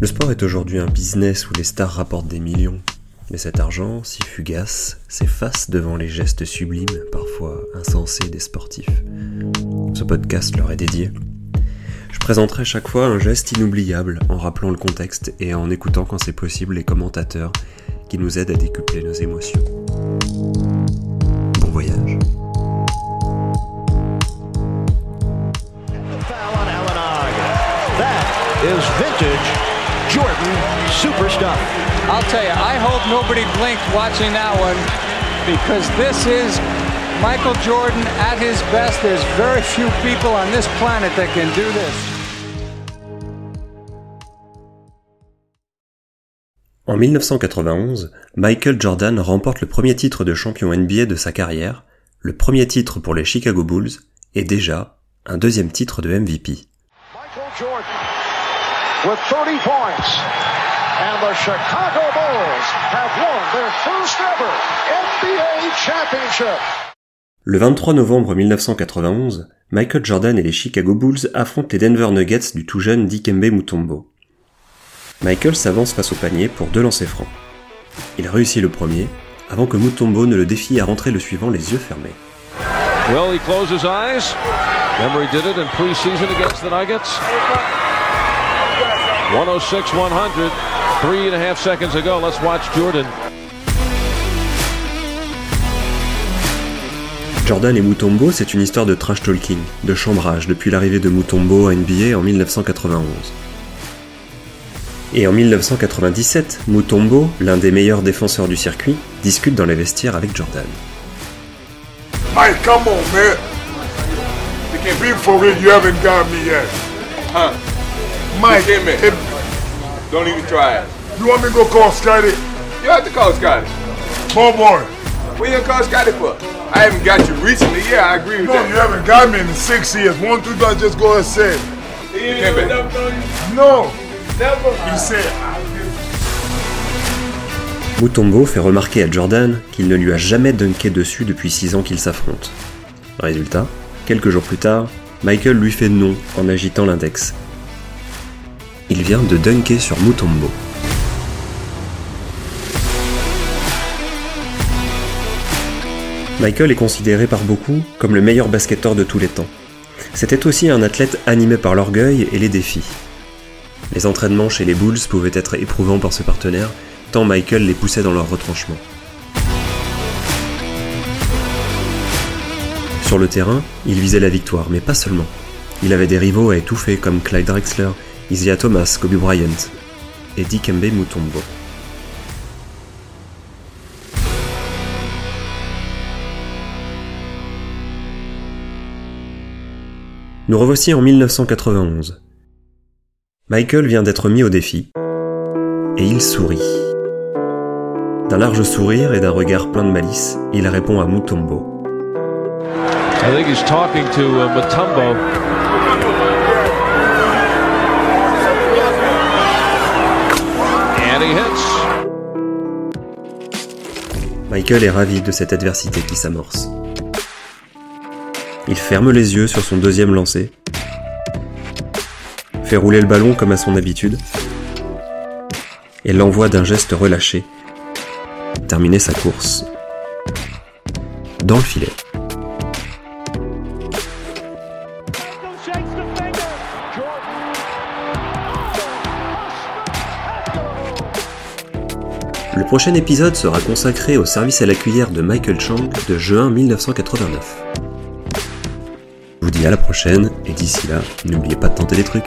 Le sport est aujourd'hui un business où les stars rapportent des millions. Mais cet argent, si fugace, s'efface devant les gestes sublimes, parfois insensés des sportifs. Ce podcast leur est dédié. Je présenterai chaque fois un geste inoubliable en rappelant le contexte et en écoutant quand c'est possible les commentateurs qui nous aident à décupler nos émotions. Bon voyage. Jordan super stuff. I'll tell you, I hope nobody blinked watching that one because this is Michael Jordan at his best. There's very few people on this planet that can do this. En 1991, Michael Jordan remporte le premier titre de champion NBA de sa carrière, le premier titre pour les Chicago Bulls et déjà un deuxième titre de MVP. Michael Jordan with 30 points. And the Chicago Bulls have won their first ever NBA championship. Le 23 novembre 1991, Michael Jordan et les Chicago Bulls affrontent les Denver Nuggets du tout jeune Dikembe Mutombo. Michael s'avance face au panier pour deux lancers francs. Il réussit le premier, avant que Mutombo ne le défie à rentrer le suivant les yeux fermés. Well, he closed his eyes. Remember, he did it in preseason against the Nuggets. 106-100. Three and a half seconds ago. Let's watch Jordan. Jordan et Mutombo, c'est une histoire de trash talking, de chambrage depuis l'arrivée de Mutombo à NBA en 1991. Et en 1997, Mutombo, l'un des meilleurs défenseur du circuit, discute dans les vestiaires avec Jordan. Mike, come on, man. Be for real, you haven't got me yet. Huh? Mike, if Don't even try it. you want me to go call Scotty? You have to call Scotty. Boy, boy. What you gonna call Scotty for? I haven't got you recently. Yeah, I agree with No, you that. haven't got me in the six years. One, two, three, just go ahead and say it. Dikembe. No. He said, Mutombo fait remarquer à Jordan qu'il ne lui a jamais dunké dessus depuis 6 ans qu'ils s'affrontent. Résultat, quelques jours plus tard, Michael lui fait non en agitant l'index. Il vient de dunker sur Mutombo. Michael est considéré par beaucoup comme le meilleur basketteur de tous les temps. C'était aussi un athlète animé par l'orgueil et les défis. Les entraînements chez les Bulls pouvaient être éprouvants pour ses partenaires, tant Michael les poussait dans leur retranchement. Sur le terrain, il visait la victoire, mais pas seulement. Il avait des rivaux à étouffer comme Clyde Drexler, Isaiah Thomas, Kobe Bryant et Dikembe Mutombo. Nous revoici en 1991. Michael vient d'être mis au défi, et il sourit. D'un large sourire et d'un regard plein de malice, il répond à Mutombo. Uh, Matumbo. Michael est ravi de cette adversité qui s'amorce. Il ferme les yeux sur son deuxième lancer, fait rouler le ballon comme à son habitude, et l'envoie d'un geste relâché, terminer sa course dans le filet. Le prochain épisode sera consacré au service à la cuillère de Michael Chang de juin 1989. Je vous dis à la prochaine, et d'ici là, n'oubliez pas de tenter des trucs.